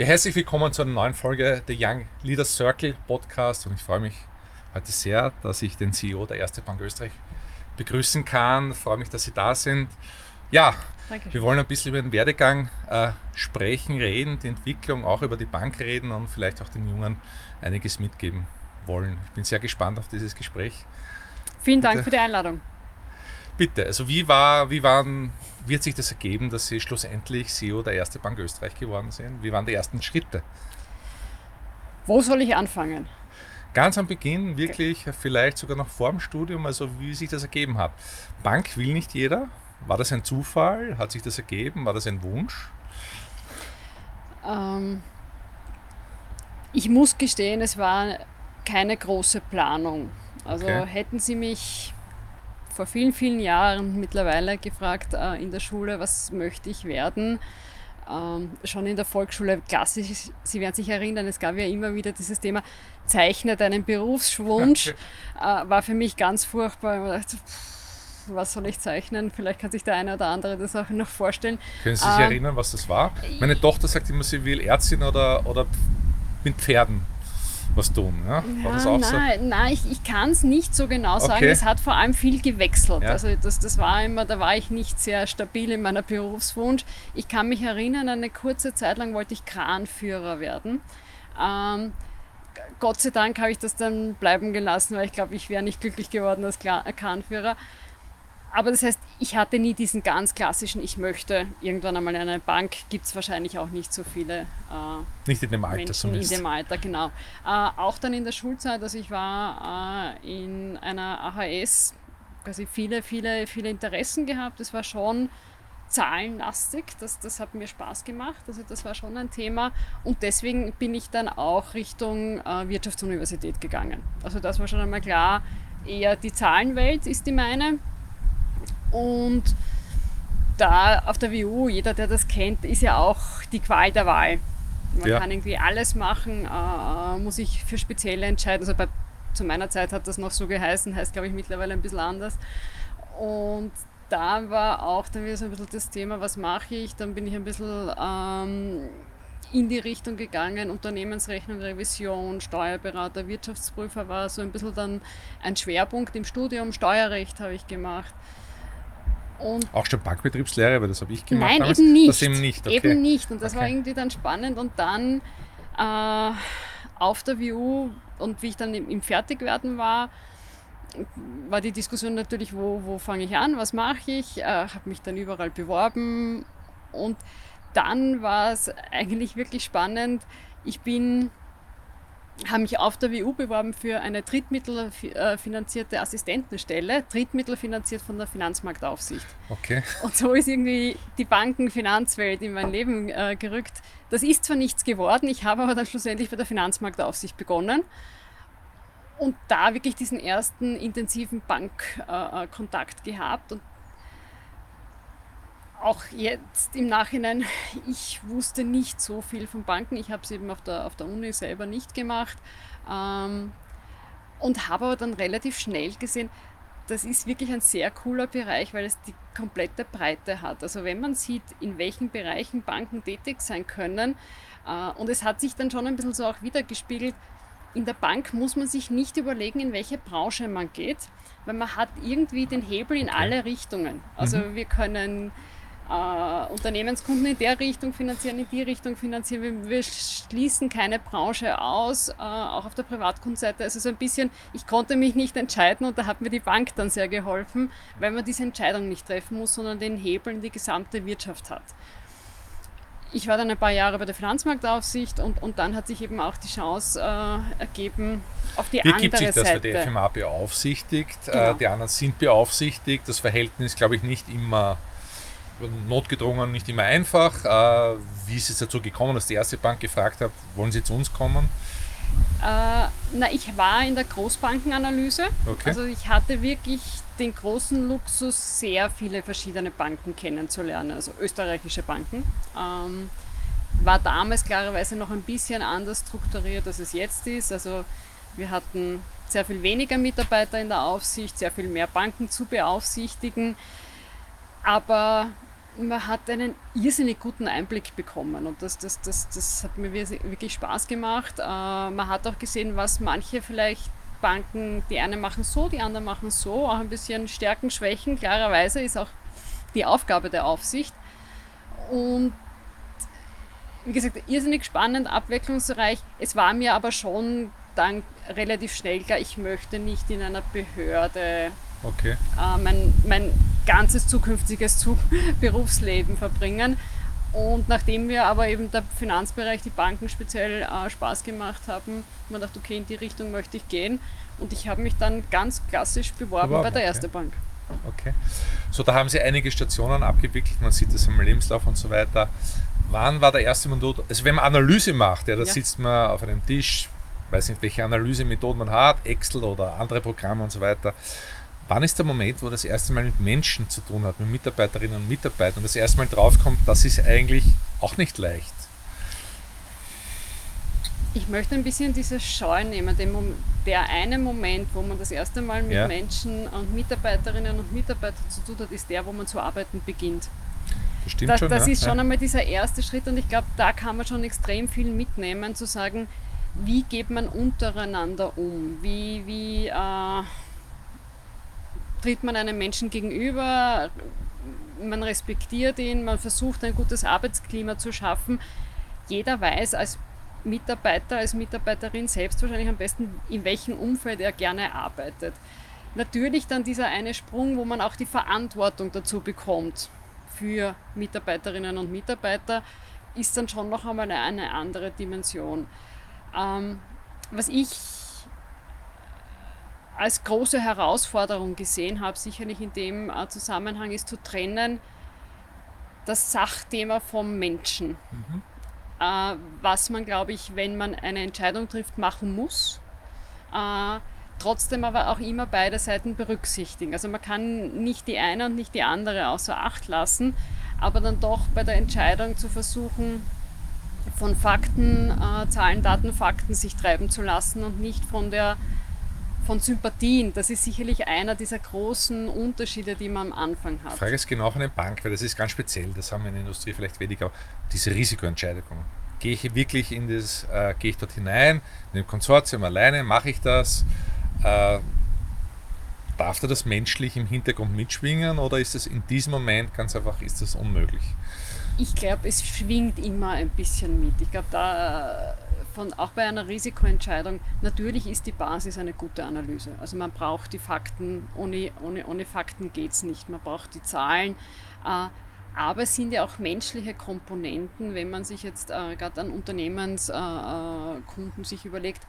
Ja, herzlich willkommen zu einer neuen Folge der Young Leader Circle Podcast und ich freue mich heute sehr, dass ich den CEO der Erste Bank Österreich begrüßen kann. Ich freue mich, dass Sie da sind. Ja, Dankeschön. wir wollen ein bisschen über den Werdegang äh, sprechen, reden, die Entwicklung, auch über die Bank reden und vielleicht auch den Jungen einiges mitgeben wollen. Ich bin sehr gespannt auf dieses Gespräch. Vielen Dank Bitte. für die Einladung. Bitte, also wie war, wie waren, hat sich das ergeben, dass Sie schlussendlich CEO der Erste Bank Österreich geworden sind? Wie waren die ersten Schritte? Wo soll ich anfangen? Ganz am Beginn, wirklich, okay. vielleicht sogar noch vor dem Studium, also wie sich das ergeben hat. Bank will nicht jeder. War das ein Zufall? Hat sich das ergeben? War das ein Wunsch? Ähm, ich muss gestehen, es war keine große Planung. Also okay. hätten Sie mich vor vielen, vielen Jahren mittlerweile gefragt äh, in der Schule, was möchte ich werden. Ähm, schon in der Volksschule klassisch, Sie werden sich erinnern, es gab ja immer wieder dieses Thema, zeichne deinen Berufswunsch, äh, war für mich ganz furchtbar. Dachte, was soll ich zeichnen? Vielleicht kann sich der eine oder andere das auch noch vorstellen. Können Sie sich ähm, erinnern, was das war? Meine Tochter sagt immer, sie will Ärztin oder, oder mit Pferden was tun. Ja? War das auch nein, so? nein, ich, ich kann es nicht so genau sagen. Okay. Es hat vor allem viel gewechselt. Ja. Also das, das war immer, da war ich nicht sehr stabil in meiner Berufswunsch. Ich kann mich erinnern, eine kurze Zeit lang wollte ich Kranführer werden. Ähm, Gott sei Dank habe ich das dann bleiben gelassen, weil ich glaube, ich wäre nicht glücklich geworden als Kranführer aber das heißt, ich hatte nie diesen ganz klassischen, ich möchte irgendwann einmal in eine Bank, gibt es wahrscheinlich auch nicht so viele. Äh, nicht in dem Alter Menschen zumindest. In dem Alter, genau. Äh, auch dann in der Schulzeit, also ich war äh, in einer AHS, quasi viele, viele, viele Interessen gehabt. Das war schon zahlenlastig, das, das hat mir Spaß gemacht, also das war schon ein Thema und deswegen bin ich dann auch Richtung äh, Wirtschaftsuniversität gegangen. Also das war schon einmal klar, eher die Zahlenwelt ist die meine und da auf der WU, jeder, der das kennt, ist ja auch die Qual der Wahl. Man ja. kann irgendwie alles machen, äh, muss sich für spezielle entscheiden. Also bei, zu meiner Zeit hat das noch so geheißen, heißt glaube ich mittlerweile ein bisschen anders. Und da war auch dann wieder so ein bisschen das Thema, was mache ich? Dann bin ich ein bisschen ähm, in die Richtung gegangen, Unternehmensrechnung, Revision, Steuerberater, Wirtschaftsprüfer war so ein bisschen dann ein Schwerpunkt im Studium. Steuerrecht habe ich gemacht. Und auch schon Bankbetriebslehre, weil das habe ich gemacht. Nein, damals. eben nicht. Das eben nicht. Okay. Eben nicht. Und das okay. war irgendwie dann spannend. Und dann äh, auf der WU und wie ich dann im, im Fertigwerden war, war die Diskussion natürlich, wo, wo fange ich an, was mache ich, äh, habe mich dann überall beworben und dann war es eigentlich wirklich spannend. Ich bin habe mich auf der WU beworben für eine drittmittelfinanzierte Assistentenstelle, drittmittelfinanziert von der Finanzmarktaufsicht. Okay. Und so ist irgendwie die Bankenfinanzwelt in mein Leben äh, gerückt. Das ist zwar nichts geworden, ich habe aber dann schlussendlich bei der Finanzmarktaufsicht begonnen und da wirklich diesen ersten intensiven Bankkontakt äh, gehabt und auch jetzt im Nachhinein, ich wusste nicht so viel von Banken. Ich habe es eben auf der, auf der Uni selber nicht gemacht ähm, und habe aber dann relativ schnell gesehen, das ist wirklich ein sehr cooler Bereich, weil es die komplette Breite hat. Also wenn man sieht, in welchen Bereichen Banken tätig sein können, äh, und es hat sich dann schon ein bisschen so auch wiedergespiegelt, in der Bank muss man sich nicht überlegen, in welche Branche man geht, weil man hat irgendwie den Hebel in alle Richtungen. Also mhm. wir können äh, Unternehmenskunden in der Richtung finanzieren, in die Richtung finanzieren. Wir, wir schließen keine Branche aus, äh, auch auf der Privatkundenseite. Also so ein bisschen, ich konnte mich nicht entscheiden und da hat mir die Bank dann sehr geholfen, weil man diese Entscheidung nicht treffen muss, sondern den Hebel in die gesamte Wirtschaft hat. Ich war dann ein paar Jahre bei der Finanzmarktaufsicht und, und dann hat sich eben auch die Chance äh, ergeben, auf die Wie andere gibt sich das, Seite. weil die FMA beaufsichtigt, äh, genau. die anderen sind beaufsichtigt, das Verhältnis, glaube ich, nicht immer notgedrungen nicht immer einfach. Äh, wie ist es dazu gekommen, dass die erste Bank gefragt hat, wollen Sie zu uns kommen? Äh, na, ich war in der Großbankenanalyse. Okay. Also ich hatte wirklich den großen Luxus, sehr viele verschiedene Banken kennenzulernen, also österreichische Banken. Ähm, war damals klarerweise noch ein bisschen anders strukturiert, als es jetzt ist. Also wir hatten sehr viel weniger Mitarbeiter in der Aufsicht, sehr viel mehr Banken zu beaufsichtigen. Aber man hat einen irrsinnig guten Einblick bekommen und das, das, das, das hat mir wirklich Spaß gemacht. Äh, man hat auch gesehen, was manche vielleicht Banken, die einen machen so, die anderen machen so, auch ein bisschen Stärken, Schwächen. Klarerweise ist auch die Aufgabe der Aufsicht. Und wie gesagt, irrsinnig spannend, abwechslungsreich. Es war mir aber schon dann relativ schnell klar, ich möchte nicht in einer Behörde okay. äh, mein, mein ganzes zukünftiges Berufsleben verbringen. Und nachdem wir aber eben der Finanzbereich, die Banken speziell äh, Spaß gemacht haben, man dachte, okay, in die Richtung möchte ich gehen. Und ich habe mich dann ganz klassisch beworben, beworben bei der Erste okay. Bank. Okay. So, da haben Sie einige Stationen abgewickelt, man sieht das im Lebenslauf und so weiter. Wann war der erste Moment, also wenn man Analyse macht, ja, da ja. sitzt man auf einem Tisch, weiß nicht, welche Analysemethoden man hat, Excel oder andere Programme und so weiter. Wann ist der Moment, wo das erste Mal mit Menschen zu tun hat, mit Mitarbeiterinnen und Mitarbeitern und das erste Mal draufkommt, das ist eigentlich auch nicht leicht? Ich möchte ein bisschen diese Scheu nehmen, der eine Moment, wo man das erste Mal mit ja. Menschen und Mitarbeiterinnen und Mitarbeitern zu tun hat, ist der, wo man zu arbeiten beginnt. Das stimmt das, schon. Das ja. ist schon einmal dieser erste Schritt und ich glaube, da kann man schon extrem viel mitnehmen, zu sagen, wie geht man untereinander um? Wie, wie äh, tritt man einem Menschen gegenüber? Man respektiert ihn, man versucht ein gutes Arbeitsklima zu schaffen. Jeder weiß als Mitarbeiter, als Mitarbeiterin selbst wahrscheinlich am besten, in welchem Umfeld er gerne arbeitet. Natürlich dann dieser eine Sprung, wo man auch die Verantwortung dazu bekommt für Mitarbeiterinnen und Mitarbeiter, ist dann schon noch einmal eine andere Dimension. Ähm, was ich als große Herausforderung gesehen habe, sicherlich in dem äh, Zusammenhang, ist zu trennen das Sachthema vom Menschen. Mhm. Äh, was man, glaube ich, wenn man eine Entscheidung trifft, machen muss. Äh, trotzdem aber auch immer beide Seiten berücksichtigen. Also man kann nicht die eine und nicht die andere außer Acht lassen, aber dann doch bei der Entscheidung zu versuchen, von Fakten, äh, Zahlen, Daten, Fakten sich treiben zu lassen und nicht von der von Sympathien. Das ist sicherlich einer dieser großen Unterschiede, die man am Anfang hat. Die Frage ist genau von der Bank, weil das ist ganz speziell, das haben wir in der Industrie vielleicht weniger, diese Risikoentscheidung. Gehe ich wirklich in das, äh, gehe ich dort hinein, in dem Konsortium alleine, mache ich das? Äh, darf da das menschlich im Hintergrund mitschwingen oder ist es in diesem Moment ganz einfach, ist das unmöglich? Ich glaube, es schwingt immer ein bisschen mit. Ich glaube, da von, auch bei einer Risikoentscheidung, natürlich ist die Basis eine gute Analyse. Also man braucht die Fakten, ohne, ohne, ohne Fakten geht es nicht. Man braucht die Zahlen. Äh, aber es sind ja auch menschliche Komponenten, wenn man sich jetzt äh, gerade an Unternehmenskunden äh, sich überlegt,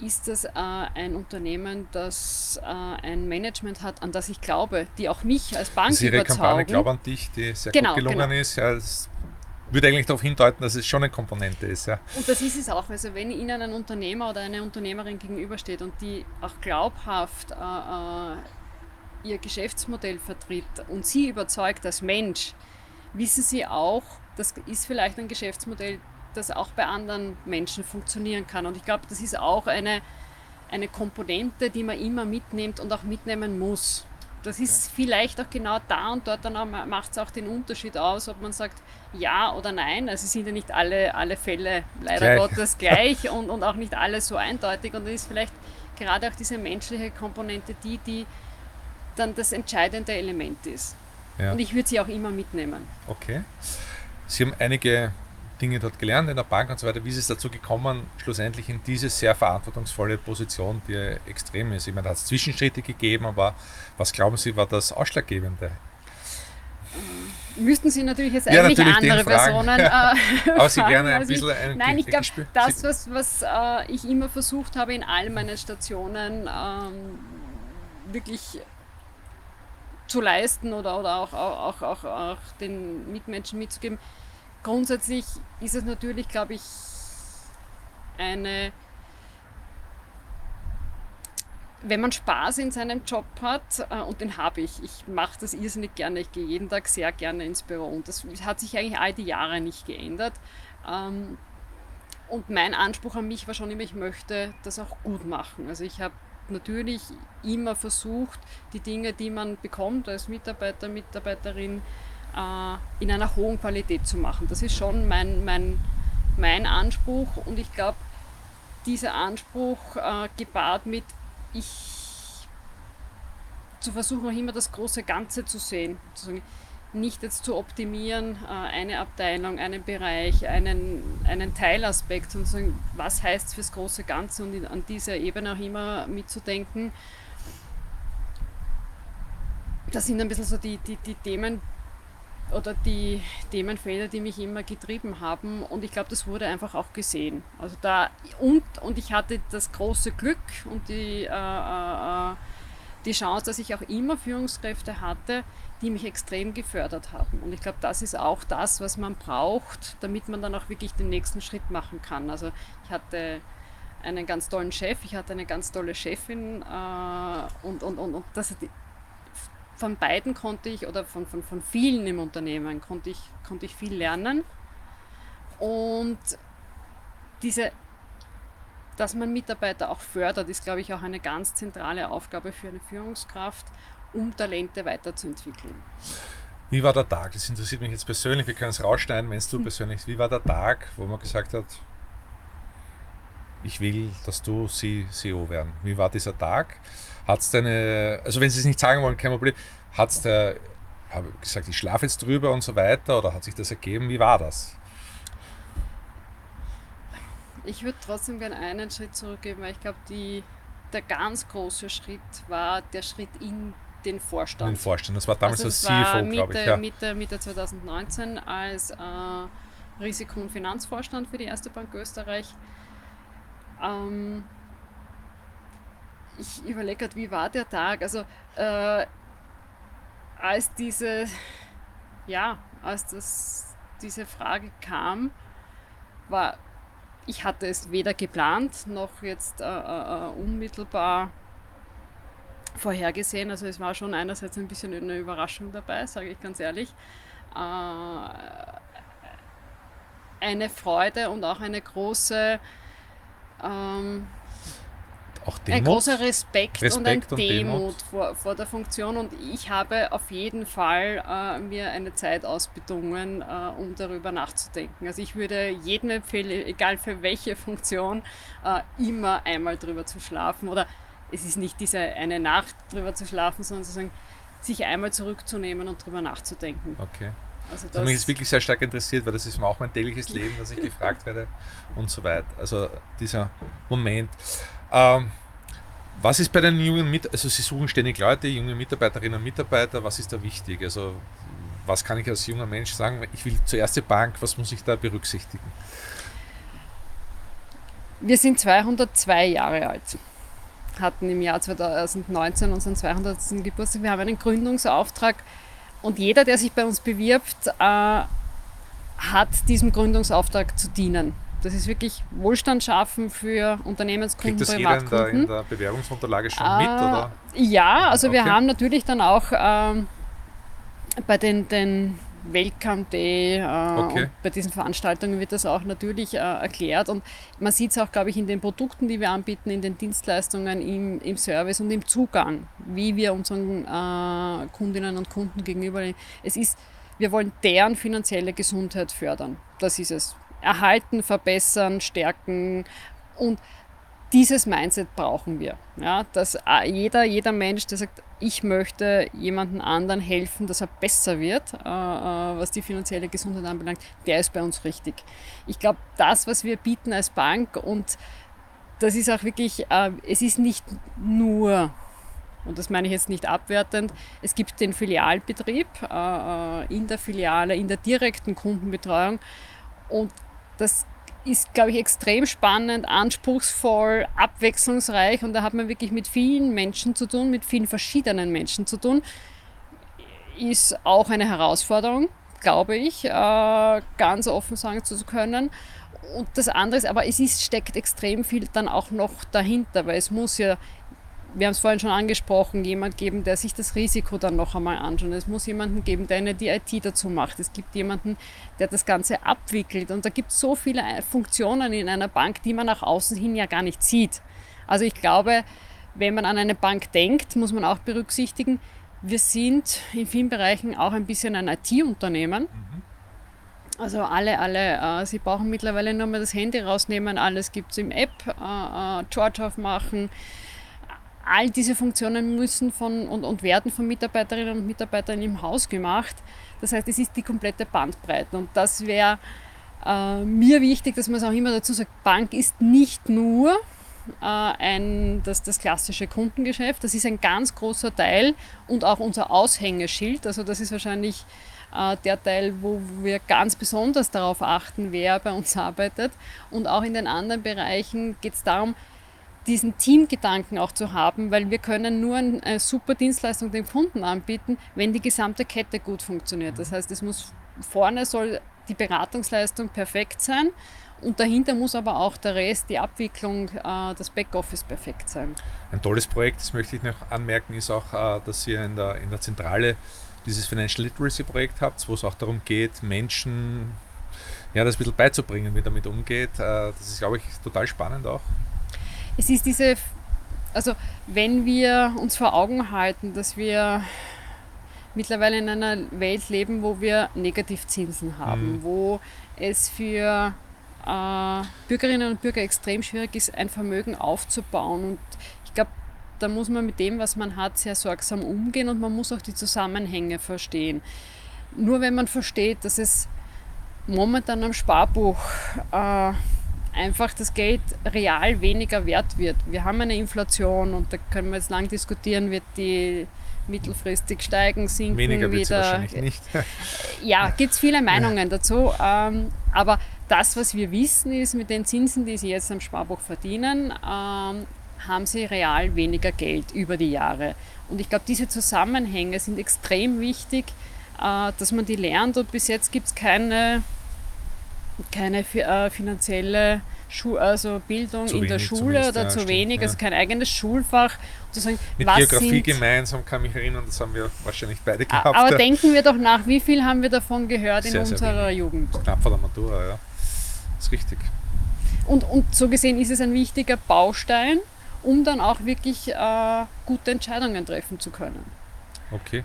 ist das äh, ein Unternehmen, das äh, ein Management hat, an das ich glaube, die auch mich als Bank also Ihre. Kampagne Glaub an dich, die sehr genau, gut gelungen genau. ist. Ja, das würde eigentlich darauf hindeuten, dass es schon eine Komponente ist. Ja. Und das ist es auch. Also wenn Ihnen ein Unternehmer oder eine Unternehmerin gegenübersteht und die auch glaubhaft äh, äh, ihr Geschäftsmodell vertritt und Sie überzeugt als Mensch, wissen Sie auch, das ist vielleicht ein Geschäftsmodell, das auch bei anderen Menschen funktionieren kann. Und ich glaube, das ist auch eine, eine Komponente, die man immer mitnimmt und auch mitnehmen muss. Das ist vielleicht auch genau da und dort dann macht es auch den Unterschied aus, ob man sagt ja oder nein. Also sind ja nicht alle, alle Fälle leider gleich. Gottes gleich und, und auch nicht alle so eindeutig. Und dann ist vielleicht gerade auch diese menschliche Komponente die, die dann das entscheidende Element ist. Ja. Und ich würde sie auch immer mitnehmen. Okay. Sie haben einige Dinge dort gelernt in der Bank und so weiter. Wie ist es dazu gekommen, schlussendlich in diese sehr verantwortungsvolle Position, die extrem ist? Ich meine, da hat es Zwischenschritte gegeben, aber was glauben Sie, war das Ausschlaggebende? Äh, müssten Sie natürlich jetzt eigentlich ja, natürlich andere Personen. Äh, aber Sie gerne ein bisschen ein Nein, ich glaube, das, was, was äh, ich immer versucht habe, in all meinen Stationen ähm, wirklich zu leisten oder, oder auch, auch, auch, auch den Mitmenschen mitzugeben, grundsätzlich ist es natürlich, glaube ich, eine wenn man Spaß in seinem Job hat, äh, und den habe ich, ich mache das irrsinnig gerne, ich gehe jeden Tag sehr gerne ins Büro und das hat sich eigentlich all die Jahre nicht geändert. Ähm, und mein Anspruch an mich war schon immer, ich möchte das auch gut machen. Also ich habe natürlich immer versucht, die Dinge, die man bekommt als Mitarbeiter, Mitarbeiterin, äh, in einer hohen Qualität zu machen. Das ist schon mein, mein, mein Anspruch und ich glaube, dieser Anspruch äh, gepaart mit ich zu versuchen, auch immer das große Ganze zu sehen. Nicht jetzt zu optimieren, äh, eine Abteilung, einen Bereich, einen, einen Teilaspekt, sondern sagen, was heißt es fürs große Ganze und an dieser Ebene auch immer mitzudenken. Das sind ein bisschen so die, die, die Themen, oder die Themenfelder, die mich immer getrieben haben. Und ich glaube, das wurde einfach auch gesehen. Also da und, und ich hatte das große Glück und die, äh, äh, die Chance, dass ich auch immer Führungskräfte hatte, die mich extrem gefördert haben. Und ich glaube, das ist auch das, was man braucht, damit man dann auch wirklich den nächsten Schritt machen kann. Also ich hatte einen ganz tollen Chef, ich hatte eine ganz tolle Chefin äh, und, und, und, und das, von beiden konnte ich, oder von, von, von vielen im Unternehmen, konnte ich, konnte ich viel lernen. Und diese, dass man Mitarbeiter auch fördert, ist, glaube ich, auch eine ganz zentrale Aufgabe für eine Führungskraft, um Talente weiterzuentwickeln. Wie war der Tag? Das interessiert mich jetzt persönlich. Wir können es rausschneiden, wenn es du hm. persönlich. Wie war der Tag, wo man gesagt hat, ich will, dass du CEO werden? Wie war dieser Tag? Hat es deine, also wenn Sie es nicht sagen wollen, kein Problem, hat es der, habe gesagt, ich schlafe jetzt drüber und so weiter oder hat sich das ergeben? Wie war das? Ich würde trotzdem gerne einen Schritt zurückgeben, weil ich glaube, der ganz große Schritt war der Schritt in den Vorstand. In den Vorstand, das war damals also das CFO, glaube ich. Ja. Mitte, Mitte 2019 als äh, Risiko- und Finanzvorstand für die Erste Bank Österreich. Ähm, ich überlege gerade, wie war der Tag? Also, äh, als diese, ja, als das, diese Frage kam, war, ich hatte es weder geplant noch jetzt äh, äh, äh, unmittelbar vorhergesehen. Also es war schon einerseits ein bisschen eine Überraschung dabei, sage ich ganz ehrlich. Äh, eine Freude und auch eine große ähm, auch Demut. Ein großer Respekt, Respekt und ein und Demut, Demut. Vor, vor, der Funktion. Und ich habe auf jeden Fall äh, mir eine Zeit ausbedungen, äh, um darüber nachzudenken. Also ich würde jedem empfehlen, egal für welche Funktion, äh, immer einmal drüber zu schlafen. Oder es ist nicht diese eine Nacht drüber zu schlafen, sondern sozusagen sich einmal zurückzunehmen und drüber nachzudenken. Okay. Also das, das hat mich jetzt wirklich sehr stark interessiert, weil das ist auch mein tägliches Leben, dass ich gefragt werde und so weiter. Also dieser Moment. Ähm, was ist bei den jungen Mitarbeitern, also Sie suchen ständig Leute, junge Mitarbeiterinnen und Mitarbeiter, was ist da wichtig? Also was kann ich als junger Mensch sagen? Ich will zur erste Bank, was muss ich da berücksichtigen? Wir sind 202 Jahre alt, hatten im Jahr 2019 unseren 200. Geburtstag. Wir haben einen Gründungsauftrag und jeder, der sich bei uns bewirbt, äh, hat diesem Gründungsauftrag zu dienen. Das ist wirklich Wohlstand schaffen für Unternehmenskunden, Kriegt das Privatkunden. Jeder in der, in der Bewerbungsunterlage schon äh, mit? Oder? Ja, also okay. wir haben natürlich dann auch äh, bei den, den Welcome Day äh, okay. bei diesen Veranstaltungen wird das auch natürlich äh, erklärt und man sieht es auch, glaube ich, in den Produkten, die wir anbieten, in den Dienstleistungen, im, im Service und im Zugang, wie wir unseren äh, Kundinnen und Kunden gegenüber. Es ist, wir wollen deren finanzielle Gesundheit fördern. Das ist es erhalten, verbessern, stärken und dieses Mindset brauchen wir. Ja, dass äh, jeder, jeder Mensch, der sagt, ich möchte jemandem anderen helfen, dass er besser wird, äh, äh, was die finanzielle Gesundheit anbelangt, der ist bei uns richtig. Ich glaube, das, was wir bieten als Bank und das ist auch wirklich, es ist nicht nur, und das meine ich jetzt nicht abwertend, es gibt den Filialbetrieb in der Filiale, in der direkten Kundenbetreuung und das ist, glaube ich, extrem spannend, anspruchsvoll, abwechslungsreich und da hat man wirklich mit vielen Menschen zu tun, mit vielen verschiedenen Menschen zu tun. Ist auch eine Herausforderung, glaube ich, äh, ganz offen sagen zu können. und das andere ist, aber es ist, steckt extrem viel dann auch noch dahinter, weil es muss ja, wir haben es vorhin schon angesprochen, jemand geben, der sich das Risiko dann noch einmal anschaut. Es muss jemanden geben, der eine die IT dazu macht. Es gibt jemanden, der das Ganze abwickelt. Und da gibt es so viele Funktionen in einer Bank, die man nach außen hin ja gar nicht sieht. Also ich glaube, wenn man an eine Bank denkt, muss man auch berücksichtigen, wir sind in vielen Bereichen auch ein bisschen ein IT-Unternehmen. Mhm. Also alle, alle, äh, sie brauchen mittlerweile nur mal das Handy rausnehmen, alles gibt es im App, äh, äh, Charge aufmachen. All diese Funktionen müssen von und, und werden von Mitarbeiterinnen und Mitarbeitern im Haus gemacht. Das heißt, es ist die komplette Bandbreite. Und das wäre äh, mir wichtig, dass man es auch immer dazu sagt, Bank ist nicht nur äh, ein, das, das klassische Kundengeschäft. Das ist ein ganz großer Teil und auch unser Aushängeschild. Also das ist wahrscheinlich äh, der Teil, wo wir ganz besonders darauf achten, wer bei uns arbeitet. Und auch in den anderen Bereichen geht es darum, diesen Teamgedanken auch zu haben, weil wir können nur eine super Dienstleistung den Kunden anbieten, wenn die gesamte Kette gut funktioniert. Das heißt, es muss vorne soll die Beratungsleistung perfekt sein und dahinter muss aber auch der Rest, die Abwicklung, äh, das Backoffice perfekt sein. Ein tolles Projekt, das möchte ich noch anmerken, ist auch, äh, dass ihr in der, in der Zentrale dieses Financial Literacy Projekt habt, wo es auch darum geht, Menschen ja, das ein bisschen beizubringen, wie damit umgeht. Äh, das ist, glaube ich, total spannend auch. Es ist diese, also wenn wir uns vor Augen halten, dass wir mittlerweile in einer Welt leben, wo wir Negativzinsen haben, mhm. wo es für äh, Bürgerinnen und Bürger extrem schwierig ist, ein Vermögen aufzubauen. Und ich glaube, da muss man mit dem, was man hat, sehr sorgsam umgehen und man muss auch die Zusammenhänge verstehen. Nur wenn man versteht, dass es momentan am Sparbuch äh, einfach das Geld real weniger wert wird. Wir haben eine Inflation und da können wir jetzt lang diskutieren, wird die mittelfristig steigen, sinken, Weniger wieder. wahrscheinlich nicht. ja, gibt es viele Meinungen dazu. Ähm, aber das, was wir wissen, ist, mit den Zinsen, die Sie jetzt am Sparbuch verdienen, ähm, haben Sie real weniger Geld über die Jahre. Und ich glaube, diese Zusammenhänge sind extrem wichtig, äh, dass man die lernt. Und bis jetzt gibt es keine, keine äh, finanzielle Schu also Bildung zu in der Schule oder zu wenig, ja. also kein eigenes Schulfach. Sagen, Mit Geografie sind, gemeinsam kann mich erinnern, das haben wir wahrscheinlich beide gehabt. Aber denken wir doch nach, wie viel haben wir davon gehört sehr, in unserer Jugend? Knapp vor der Matura, ja ist richtig. Und, und so gesehen ist es ein wichtiger Baustein, um dann auch wirklich äh, gute Entscheidungen treffen zu können. Okay.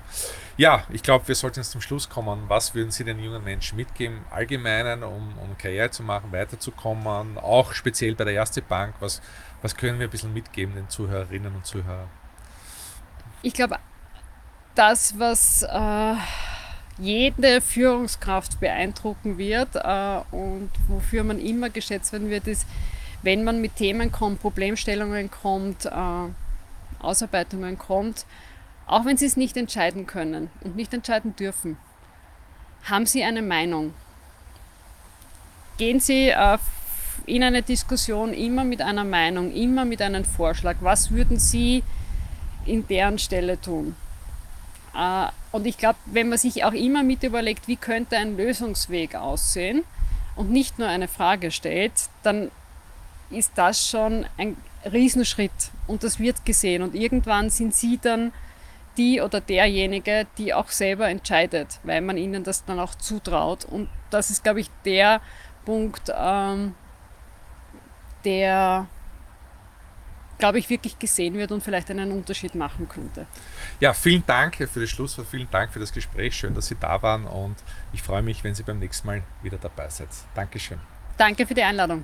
Ja, ich glaube, wir sollten jetzt zum Schluss kommen. Was würden Sie den jungen Menschen mitgeben, allgemeinen, um, um Karriere zu machen, weiterzukommen, auch speziell bei der Erste Bank? Was, was können wir ein bisschen mitgeben den Zuhörerinnen und Zuhörern? Ich glaube, das, was äh, jede Führungskraft beeindrucken wird äh, und wofür man immer geschätzt werden wird, ist, wenn man mit Themen kommt, Problemstellungen kommt, äh, Ausarbeitungen kommt, auch wenn sie es nicht entscheiden können und nicht entscheiden dürfen, haben sie eine Meinung. Gehen Sie äh, in eine Diskussion immer mit einer Meinung, immer mit einem Vorschlag. Was würden Sie in deren Stelle tun? Äh, und ich glaube, wenn man sich auch immer mit überlegt, wie könnte ein Lösungsweg aussehen und nicht nur eine Frage stellt, dann ist das schon ein Riesenschritt und das wird gesehen. Und irgendwann sind sie dann die oder derjenige, die auch selber entscheidet, weil man ihnen das dann auch zutraut. Und das ist, glaube ich, der Punkt, ähm, der glaube ich, wirklich gesehen wird und vielleicht einen Unterschied machen könnte. Ja, vielen Dank für das Schlusswort, vielen Dank für das Gespräch. Schön, dass Sie da waren und ich freue mich, wenn Sie beim nächsten Mal wieder dabei seid. Dankeschön. Danke für die Einladung.